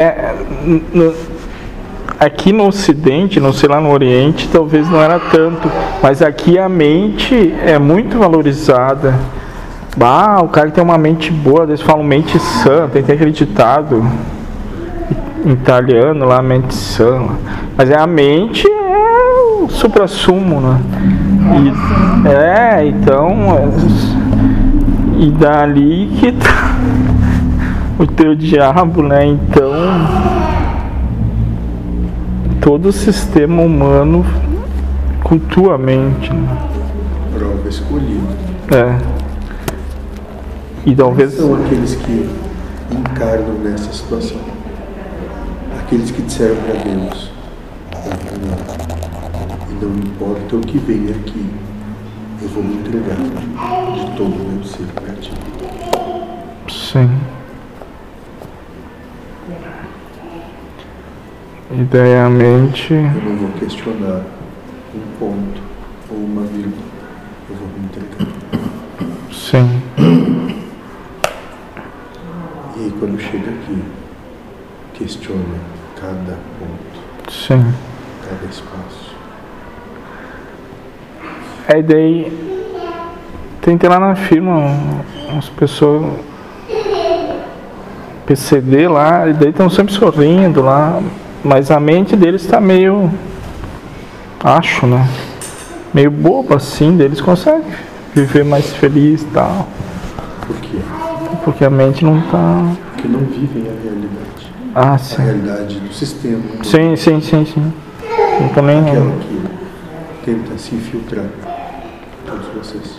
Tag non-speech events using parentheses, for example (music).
É, no, aqui no Ocidente, não sei lá no Oriente, talvez não era tanto, mas aqui a mente é muito valorizada. Ah, o cara tem uma mente boa, eles falam mente sã, tem que acreditado em italiano lá, mente sã. Mas é a mente é o supra-sumo, né? E, é, então. E dali que tá (laughs) o teu diabo, né? Então todo o sistema humano cultua a mente. Né? Prova escolhida. É. E talvez. Quem são aqueles que encarnam nessa situação? Aqueles que disseram para Deus: e não importa o que venha aqui, eu vou me entregar de todo o meu ser para ti. Sim. Idealmente. Eu não vou questionar um ponto ou uma vírgula. Eu vou me entregar. Sim. E aí, quando chega aqui, questiona cada ponto. Sim. Cada espaço. Aí daí. Tem lá na firma umas pessoas. PCD lá, e daí estão sempre sorrindo lá. Mas a mente deles está meio. Acho, né? Meio boba assim, deles conseguem viver mais feliz e tal. Por quê? Porque a mente não está. Porque não vivem a realidade. Ah, A sim. realidade do sistema. Sim, sim, sim, sim. Não tô nem. Aquela que tenta se infiltrar. Todos vocês.